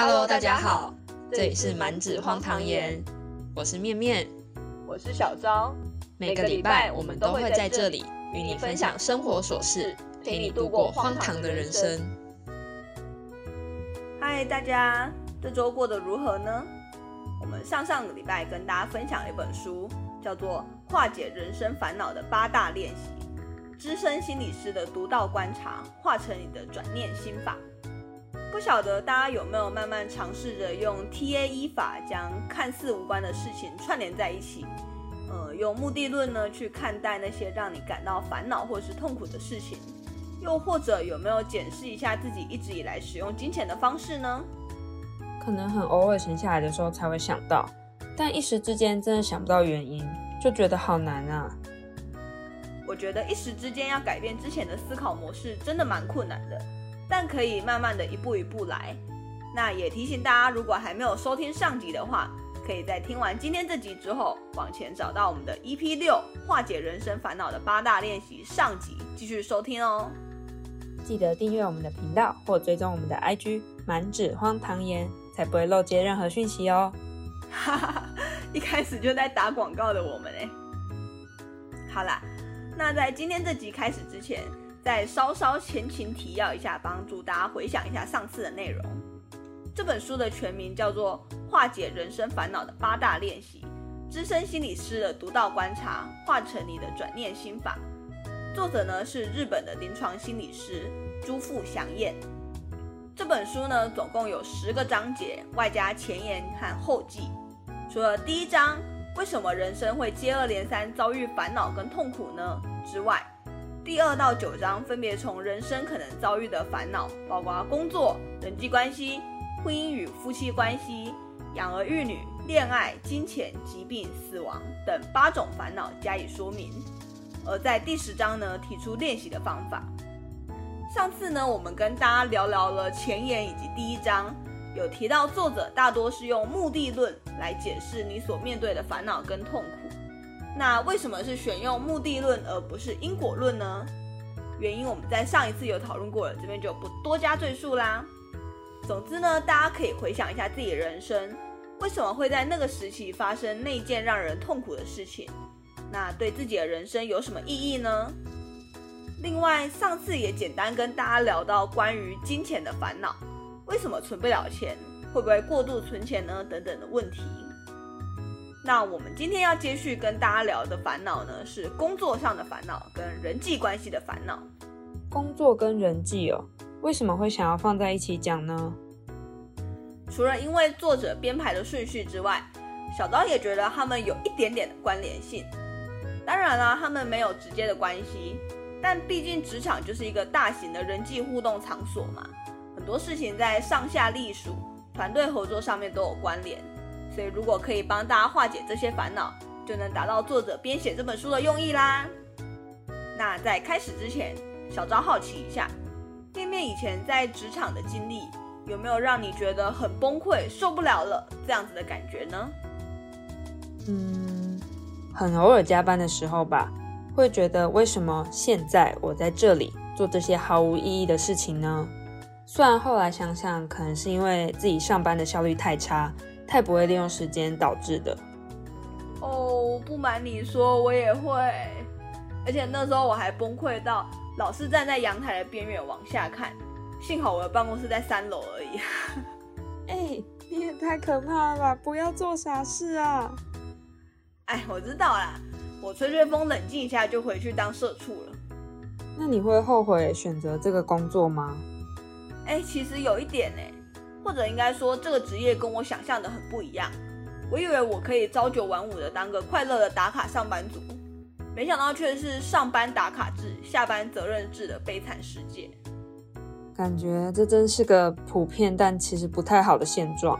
Hello，大家好，这里是满纸荒唐言，我是面面，我是小昭。每个礼拜我们都会在这里与你分享生活琐事，陪你度过荒唐的人生。嗨，大家，这周过得如何呢？我们上上个礼拜跟大家分享了一本书，叫做《化解人生烦恼的八大练习》，资深心理师的独到观察，化成你的转念心法。不晓得大家有没有慢慢尝试着用 TAE 法，将看似无关的事情串联在一起，呃，用目的论呢去看待那些让你感到烦恼或是痛苦的事情，又或者有没有检视一下自己一直以来使用金钱的方式呢？可能很偶尔闲下来的时候才会想到，但一时之间真的想不到原因，就觉得好难啊。我觉得一时之间要改变之前的思考模式，真的蛮困难的。但可以慢慢的一步一步来。那也提醒大家，如果还没有收听上集的话，可以在听完今天这集之后，往前找到我们的 EP 六化解人生烦恼的八大练习上集继续收听哦。记得订阅我们的频道或追踪我们的 IG 满纸荒唐言，才不会漏接任何讯息哦。哈哈，一开始就在打广告的我们哎。好啦，那在今天这集开始之前。再稍稍前情提要一下，帮助大家回想一下上次的内容。这本书的全名叫做《化解人生烦恼的八大练习》，资深心理师的独到观察，化成你的转念心法。作者呢是日本的临床心理师朱富祥彦。这本书呢总共有十个章节，外加前言和后记。除了第一章为什么人生会接二连三遭遇烦恼跟痛苦呢之外，第二到九章分别从人生可能遭遇的烦恼，包括工作、人际关系、婚姻与夫妻关系、养儿育女、恋爱、金钱、疾病、死亡等八种烦恼加以说明。而在第十章呢，提出练习的方法。上次呢，我们跟大家聊聊了前言以及第一章，有提到作者大多是用目的论来解释你所面对的烦恼跟痛苦。那为什么是选用目的论而不是因果论呢？原因我们在上一次有讨论过了，这边就不多加赘述啦。总之呢，大家可以回想一下自己的人生，为什么会在那个时期发生那件让人痛苦的事情？那对自己的人生有什么意义呢？另外，上次也简单跟大家聊到关于金钱的烦恼，为什么存不了钱？会不会过度存钱呢？等等的问题。那我们今天要接续跟大家聊的烦恼呢，是工作上的烦恼跟人际关系的烦恼。工作跟人际哦，为什么会想要放在一起讲呢？除了因为作者编排的顺序之外，小刀也觉得他们有一点点的关联性。当然啦，他们没有直接的关系，但毕竟职场就是一个大型的人际互动场所嘛，很多事情在上下隶属、团队合作上面都有关联。所以，如果可以帮大家化解这些烦恼，就能达到作者编写这本书的用意啦。那在开始之前，小昭好奇一下，面面以前在职场的经历，有没有让你觉得很崩溃、受不了了这样子的感觉呢？嗯，很偶尔加班的时候吧，会觉得为什么现在我在这里做这些毫无意义的事情呢？虽然后来想想，可能是因为自己上班的效率太差。太不会利用时间导致的。哦，不瞒你说，我也会，而且那时候我还崩溃到老是站在阳台的边缘往下看。幸好我的办公室在三楼而已。哎，你也太可怕了吧！不要做傻事啊！哎，我知道啦，我吹吹风，冷静一下就回去当社畜了。那你会后悔选择这个工作吗？哎，其实有一点呢。或者应该说，这个职业跟我想象的很不一样。我以为我可以朝九晚五的当个快乐的打卡上班族，没想到却是上班打卡制、下班责任制的悲惨世界。感觉这真是个普遍但其实不太好的现状。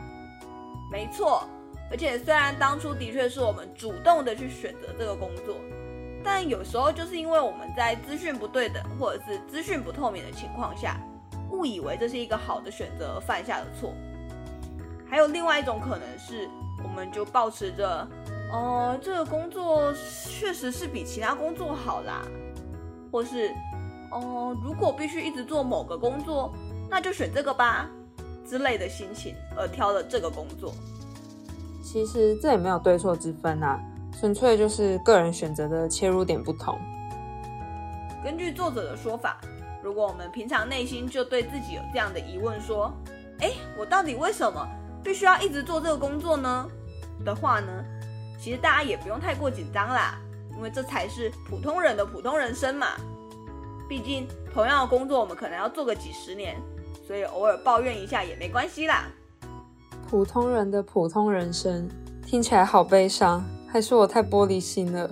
没错，而且虽然当初的确是我们主动的去选择这个工作，但有时候就是因为我们在资讯不对等或者是资讯不透明的情况下。误以为这是一个好的选择犯下的错，还有另外一种可能是，我们就保持着，哦，这个工作确实是比其他工作好啦，或是，哦，如果必须一直做某个工作，那就选这个吧。之类的心情而挑了这个工作。其实这也没有对错之分啊，纯粹就是个人选择的切入点不同。根据作者的说法，如果我们平常内心就对自己有这样的疑问，说：“哎，我到底为什么必须要一直做这个工作呢？”的话呢，其实大家也不用太过紧张啦，因为这才是普通人的普通人生嘛。毕竟同样的工作，我们可能要做个几十年，所以偶尔抱怨一下也没关系啦。普通人的普通人生听起来好悲伤，还是我太玻璃心了？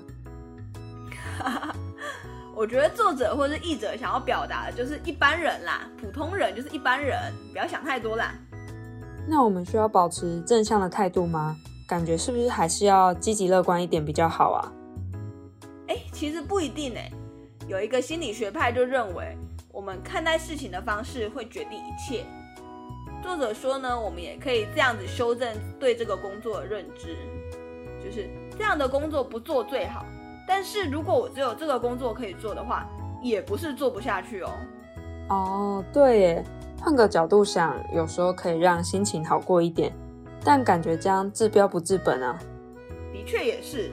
我觉得作者或是译者想要表达的就是一般人啦，普通人就是一般人，不要想太多啦。那我们需要保持正向的态度吗？感觉是不是还是要积极乐观一点比较好啊？哎，其实不一定哎。有一个心理学派就认为，我们看待事情的方式会决定一切。作者说呢，我们也可以这样子修正对这个工作的认知，就是这样的工作不做最好。但是如果我只有这个工作可以做的话，也不是做不下去哦。哦，对耶，换个角度想，有时候可以让心情好过一点。但感觉这样治标不治本啊。的确也是。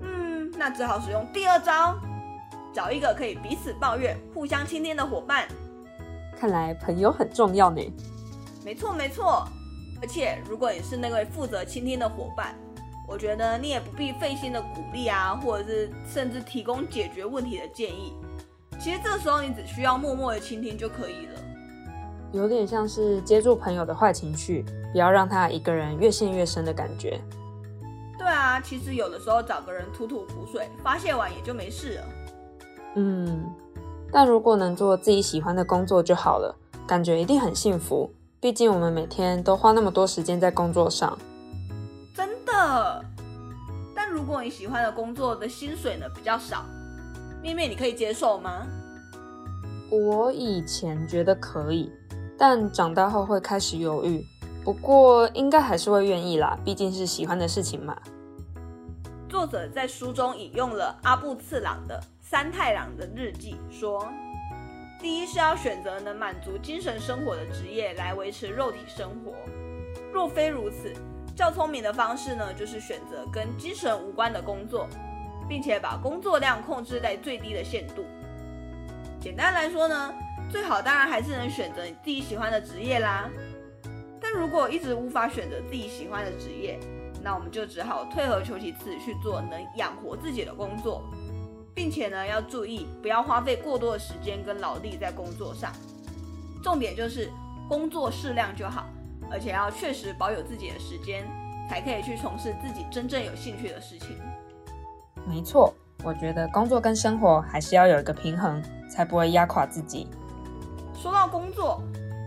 嗯，那只好使用第二招，找一个可以彼此抱怨、互相倾听的伙伴。看来朋友很重要呢。没错没错，而且如果你是那位负责倾听的伙伴，我觉得你也不必费心的鼓励啊，或者是甚至提供解决问题的建议。其实这时候你只需要默默的倾听就可以了。有点像是接住朋友的坏情绪。不要让他一个人越陷越深的感觉。对啊，其实有的时候找个人吐吐苦水，发泄完也就没事了。嗯，但如果能做自己喜欢的工作就好了，感觉一定很幸福。毕竟我们每天都花那么多时间在工作上。但如果你喜欢的工作的薪水呢比较少，面面你可以接受吗？我以前觉得可以，但长大后会开始犹豫。不过应该还是会愿意啦，毕竟是喜欢的事情嘛。作者在书中引用了阿部次郎的三太郎的日记，说：第一是要选择能满足精神生活的职业来维持肉体生活；若非如此，较聪明的方式呢，就是选择跟精神无关的工作，并且把工作量控制在最低的限度。简单来说呢，最好当然还是能选择你自己喜欢的职业啦。但如果一直无法选择自己喜欢的职业，那我们就只好退而求其次去做能养活自己的工作，并且呢要注意不要花费过多的时间跟劳力在工作上。重点就是工作适量就好，而且要确实保有自己的时间，才可以去从事自己真正有兴趣的事情。没错，我觉得工作跟生活还是要有一个平衡，才不会压垮自己。说到工作。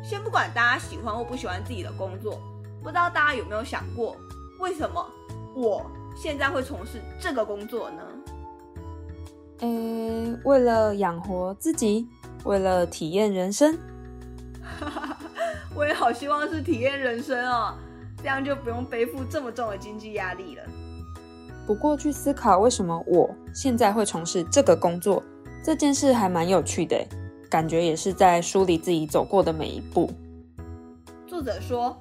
先不管大家喜欢或不喜欢自己的工作，不知道大家有没有想过，为什么我现在会从事这个工作呢？诶，为了养活自己，为了体验人生。我也好希望是体验人生哦，这样就不用背负这么重的经济压力了。不过去思考为什么我现在会从事这个工作这件事，还蛮有趣的。感觉也是在梳理自己走过的每一步。作者说，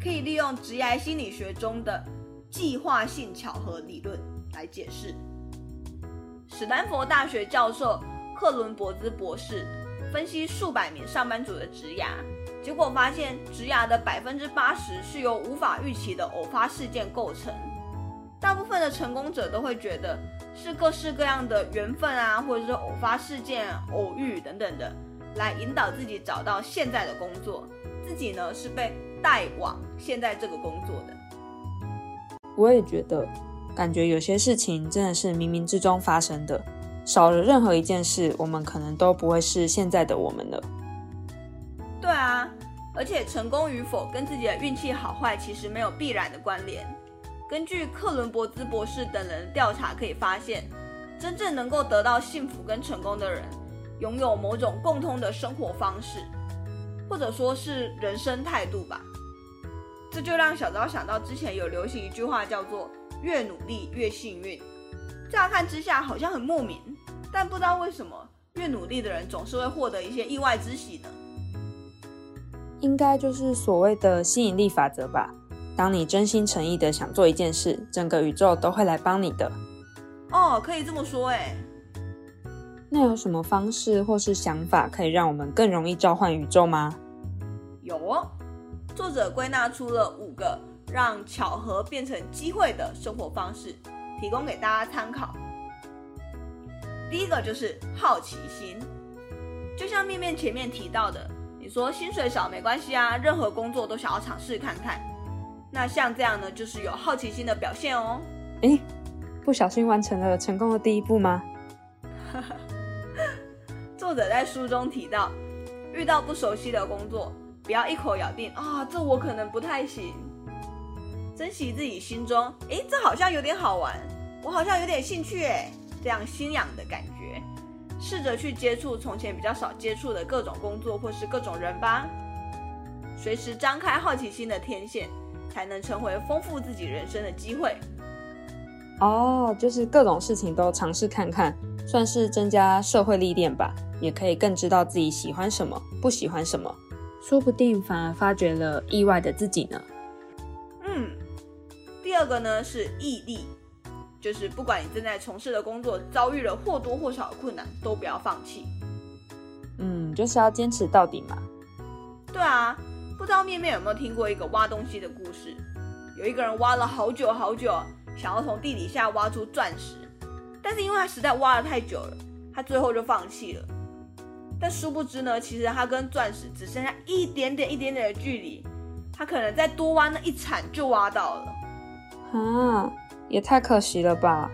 可以利用职业心理学中的计划性巧合理论来解释。史丹佛大学教授克伦伯兹博士分析数百名上班族的职涯，结果发现植牙的百分之八十是由无法预期的偶发事件构成。大部分的成功者都会觉得。是各式各样的缘分啊，或者是偶发事件、偶遇等等的，来引导自己找到现在的工作。自己呢是被带往现在这个工作的。我也觉得，感觉有些事情真的是冥冥之中发生的，少了任何一件事，我们可能都不会是现在的我们了。而且成功与否跟自己的运气好坏其实没有必然的关联。根据克伦伯兹博士等人的调查，可以发现，真正能够得到幸福跟成功的人，拥有某种共通的生活方式，或者说是人生态度吧。这就让小昭想到之前有流行一句话，叫做“越努力越幸运”。乍看之下好像很莫名，但不知道为什么，越努力的人总是会获得一些意外之喜呢？应该就是所谓的吸引力法则吧。当你真心诚意的想做一件事，整个宇宙都会来帮你的。哦，可以这么说哎。那有什么方式或是想法可以让我们更容易召唤宇宙吗？有哦，作者归纳出了五个让巧合变成机会的生活方式，提供给大家参考。第一个就是好奇心，就像面面前面提到的，你说薪水少没关系啊，任何工作都想要尝试看看。那像这样呢，就是有好奇心的表现哦。诶，不小心完成了成功的第一步吗？作者在书中提到，遇到不熟悉的工作，不要一口咬定啊，这我可能不太行。珍惜自己心中，诶，这好像有点好玩，我好像有点兴趣，诶，这样心痒的感觉。试着去接触从前比较少接触的各种工作或是各种人吧，随时张开好奇心的天线。才能成为丰富自己人生的机会。哦，就是各种事情都尝试看看，算是增加社会历练吧，也可以更知道自己喜欢什么，不喜欢什么，说不定反而发掘了意外的自己呢。嗯，第二个呢是毅力，就是不管你正在从事的工作遭遇了或多或少的困难，都不要放弃。嗯，就是要坚持到底嘛。对啊。不知道面面有没有听过一个挖东西的故事？有一个人挖了好久好久，想要从地底下挖出钻石，但是因为他实在挖了太久了，他最后就放弃了。但殊不知呢，其实他跟钻石只剩下一点点、一点点的距离，他可能再多挖那一铲就挖到了。啊，也太可惜了吧！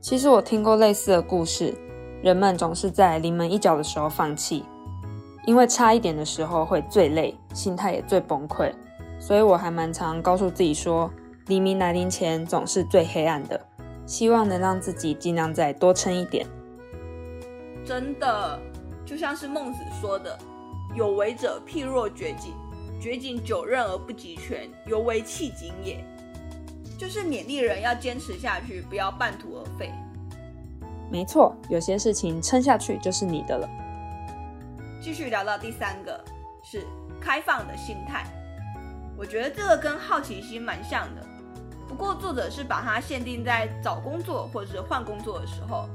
其实我听过类似的故事，人们总是在临门一脚的时候放弃。因为差一点的时候会最累，心态也最崩溃，所以我还蛮常告诉自己说，黎明来临前总是最黑暗的，希望能让自己尽量再多撑一点。真的，就像是孟子说的：“有为者譬若掘井，掘井九仞而不及泉，犹为弃井也。”就是勉励人要坚持下去，不要半途而废。没错，有些事情撑下去就是你的了。继续聊到第三个是开放的心态，我觉得这个跟好奇心蛮像的，不过作者是把它限定在找工作或者是换工作的时候，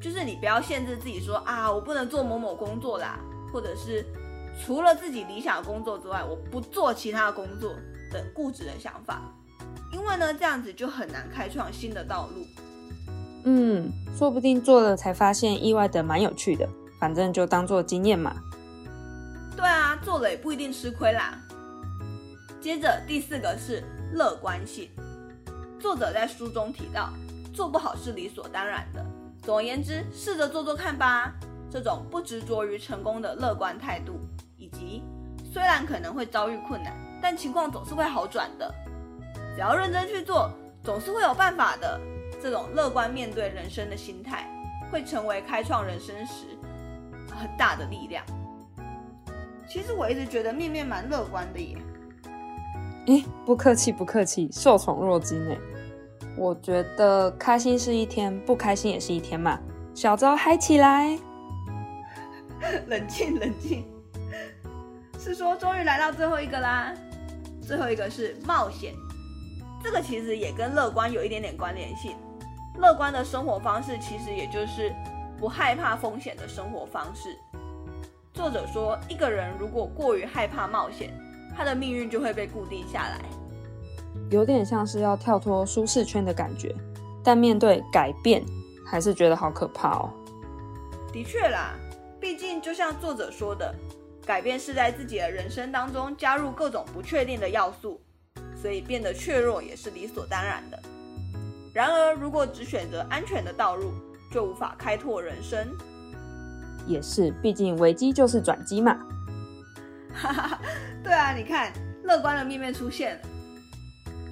就是你不要限制自己说啊，我不能做某某工作啦，或者是除了自己理想的工作之外，我不做其他工作等固执的想法，因为呢这样子就很难开创新的道路。嗯，说不定做了才发现意外的蛮有趣的。反正就当做经验嘛。对啊，做了也不一定吃亏啦。接着第四个是乐观性。作者在书中提到，做不好是理所当然的。总而言之，试着做做看吧。这种不执着于成功的乐观态度，以及虽然可能会遭遇困难，但情况总是会好转的。只要认真去做，总是会有办法的。这种乐观面对人生的心态，会成为开创人生时。很大的力量。其实我一直觉得面面蛮乐观的耶。咦，不客气不客气，受宠若惊哎。我觉得开心是一天，不开心也是一天嘛。小昭嗨起来！冷静冷静。是说终于来到最后一个啦。最后一个是冒险，这个其实也跟乐观有一点点关联性。乐观的生活方式其实也就是。不害怕风险的生活方式。作者说，一个人如果过于害怕冒险，他的命运就会被固定下来，有点像是要跳脱舒适圈的感觉。但面对改变，还是觉得好可怕哦。的确啦，毕竟就像作者说的，改变是在自己的人生当中加入各种不确定的要素，所以变得怯弱也是理所当然的。然而，如果只选择安全的道路，就无法开拓人生，也是，毕竟危机就是转机嘛。哈哈，对啊，你看，乐观的面面出现了。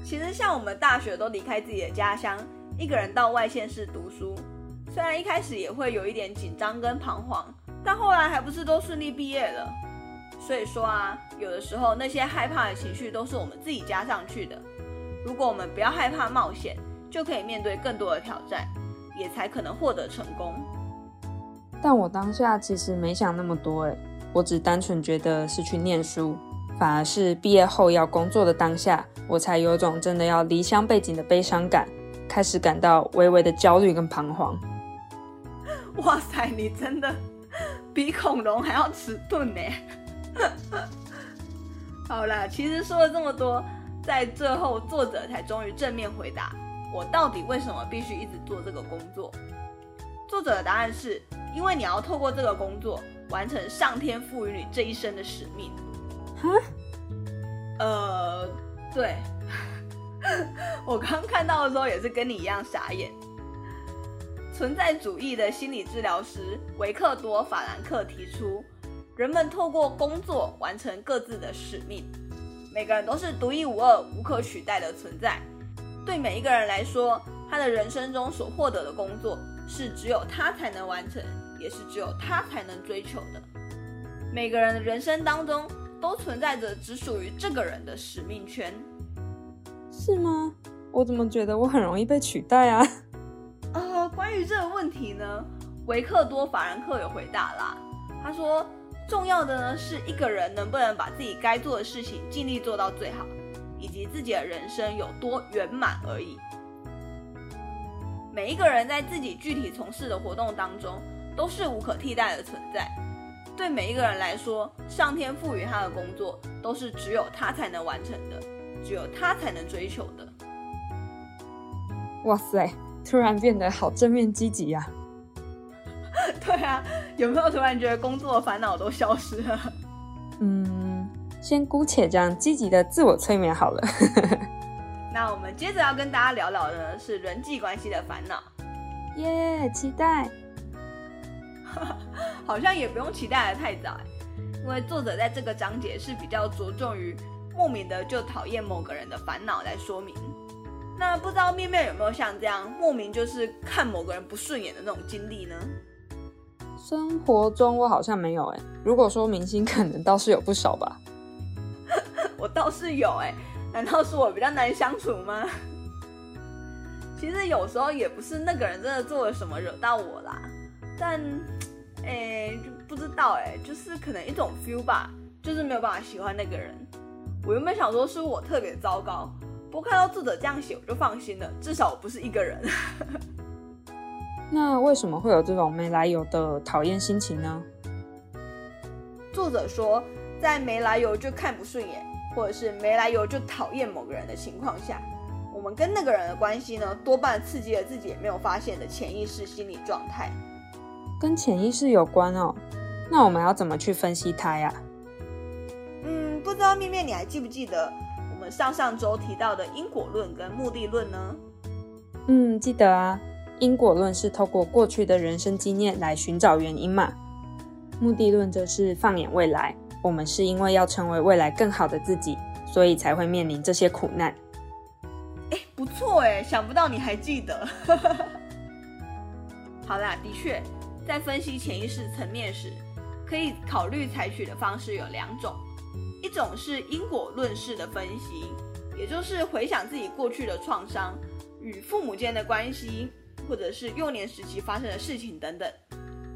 其实像我们大学都离开自己的家乡，一个人到外县市读书，虽然一开始也会有一点紧张跟彷徨，但后来还不是都顺利毕业了。所以说啊，有的时候那些害怕的情绪都是我们自己加上去的。如果我们不要害怕冒险，就可以面对更多的挑战。也才可能获得成功。但我当下其实没想那么多，哎，我只单纯觉得是去念书，反而是毕业后要工作的当下，我才有种真的要离乡背景的悲伤感，开始感到微微的焦虑跟彷徨。哇塞，你真的比恐龙还要迟钝呢！好啦，其实说了这么多，在最后作者才终于正面回答我到底为什么必须一直做这个工作。作者的答案是因为你要透过这个工作完成上天赋予你这一生的使命。哈？呃，对，我刚看到的时候也是跟你一样傻眼。存在主义的心理治疗师维克多·法兰克提出，人们透过工作完成各自的使命。每个人都是独一无二、无可取代的存在。对每一个人来说，他的人生中所获得的工作。是只有他才能完成，也是只有他才能追求的。每个人的人生当中都存在着只属于这个人的使命圈，是吗？我怎么觉得我很容易被取代啊？呃，关于这个问题呢，维克多·法兰克有回答啦。他说，重要的呢是一个人能不能把自己该做的事情尽力做到最好，以及自己的人生有多圆满而已。每一个人在自己具体从事的活动当中都是无可替代的存在。对每一个人来说，上天赋予他的工作都是只有他才能完成的，只有他才能追求的。哇塞，突然变得好正面积极呀！对啊，有没有突然觉得工作的烦恼都消失了？嗯，先姑且这样积极的自我催眠好了。那我们接着要跟大家聊聊的是人际关系的烦恼，耶，期待，好像也不用期待的太早，因为作者在这个章节是比较着重于莫名的就讨厌某个人的烦恼来说明。那不知道面面有没有像这样莫名就是看某个人不顺眼的那种经历呢？生活中我好像没有哎，如果说明星可能倒是有不少吧，我倒是有哎。难道是我比较难相处吗？其实有时候也不是那个人真的做了什么惹到我啦，但，哎，不知道哎，就是可能一种 feel 吧，就是没有办法喜欢那个人。我原本想说是我特别糟糕，不过看到作者这样写，我就放心了，至少我不是一个人。那为什么会有这种没来由的讨厌心情呢？作者说，在没来由就看不顺眼。或者是没来由就讨厌某个人的情况下，我们跟那个人的关系呢，多半刺激了自己也没有发现的潜意识心理状态。跟潜意识有关哦，那我们要怎么去分析它呀？嗯，不知道面面你还记不记得我们上上周提到的因果论跟目的论呢？嗯，记得啊。因果论是透过过去的人生经验来寻找原因嘛，目的论则是放眼未来。我们是因为要成为未来更好的自己，所以才会面临这些苦难。哎，不错哎，想不到你还记得。好啦，的确，在分析潜意识层面时，可以考虑采取的方式有两种，一种是因果论式的分析，也就是回想自己过去的创伤、与父母间的关系，或者是幼年时期发生的事情等等。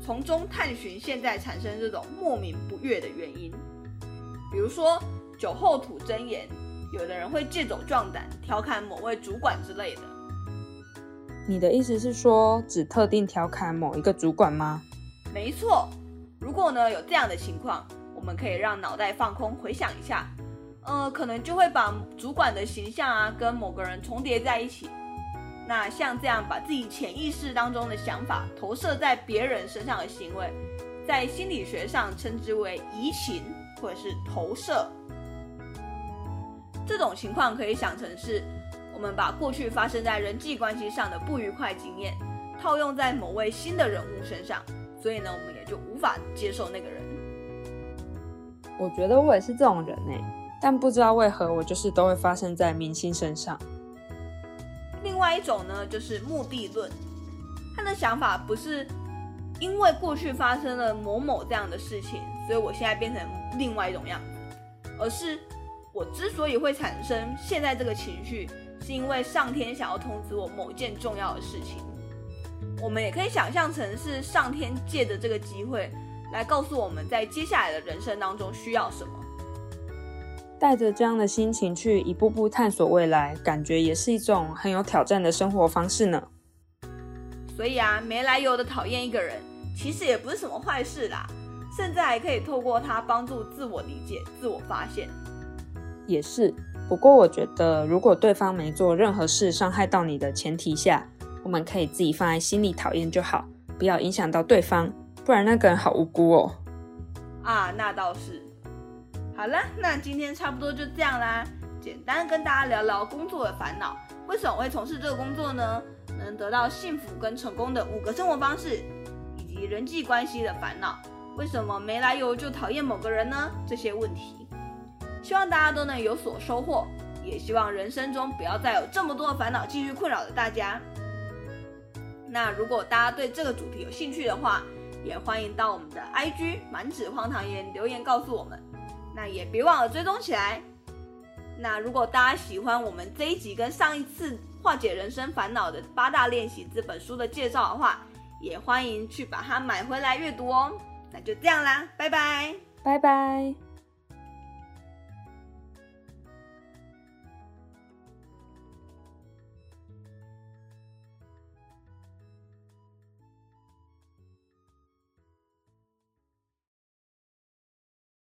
从中探寻现在产生这种莫名不悦的原因，比如说酒后吐真言，有的人会借酒壮胆，调侃某位主管之类的。你的意思是说，只特定调侃某一个主管吗？没错。如果呢有这样的情况，我们可以让脑袋放空，回想一下，呃，可能就会把主管的形象啊跟某个人重叠在一起。那像这样把自己潜意识当中的想法投射在别人身上的行为，在心理学上称之为移情或者是投射。这种情况可以想成是，我们把过去发生在人际关系上的不愉快经验，套用在某位新的人物身上，所以呢，我们也就无法接受那个人。我觉得我也是这种人呢，但不知道为何我就是都会发生在明星身上。另外一种呢，就是目的论。他的想法不是因为过去发生了某某这样的事情，所以我现在变成另外一种样子，而是我之所以会产生现在这个情绪，是因为上天想要通知我某件重要的事情。我们也可以想象成是上天借着这个机会，来告诉我们在接下来的人生当中需要什么。带着这样的心情去一步步探索未来，感觉也是一种很有挑战的生活方式呢。所以啊，没来由的讨厌一个人，其实也不是什么坏事啦，甚至还可以透过他帮助自我理解、自我发现。也是，不过我觉得，如果对方没做任何事伤害到你的前提下，我们可以自己放在心里讨厌就好，不要影响到对方，不然那个人好无辜哦。啊，那倒是。好了，那今天差不多就这样啦。简单跟大家聊聊工作的烦恼，为什么会从事这个工作呢？能得到幸福跟成功的五个生活方式，以及人际关系的烦恼，为什么没来由就讨厌某个人呢？这些问题，希望大家都能有所收获，也希望人生中不要再有这么多的烦恼继续困扰着大家。那如果大家对这个主题有兴趣的话，也欢迎到我们的 IG 满纸荒唐言留言告诉我们。那也别忘了追踪起来。那如果大家喜欢我们这一集跟上一次化解人生烦恼的八大练习这本书的介绍的话，也欢迎去把它买回来阅读哦。那就这样啦，拜拜，拜拜。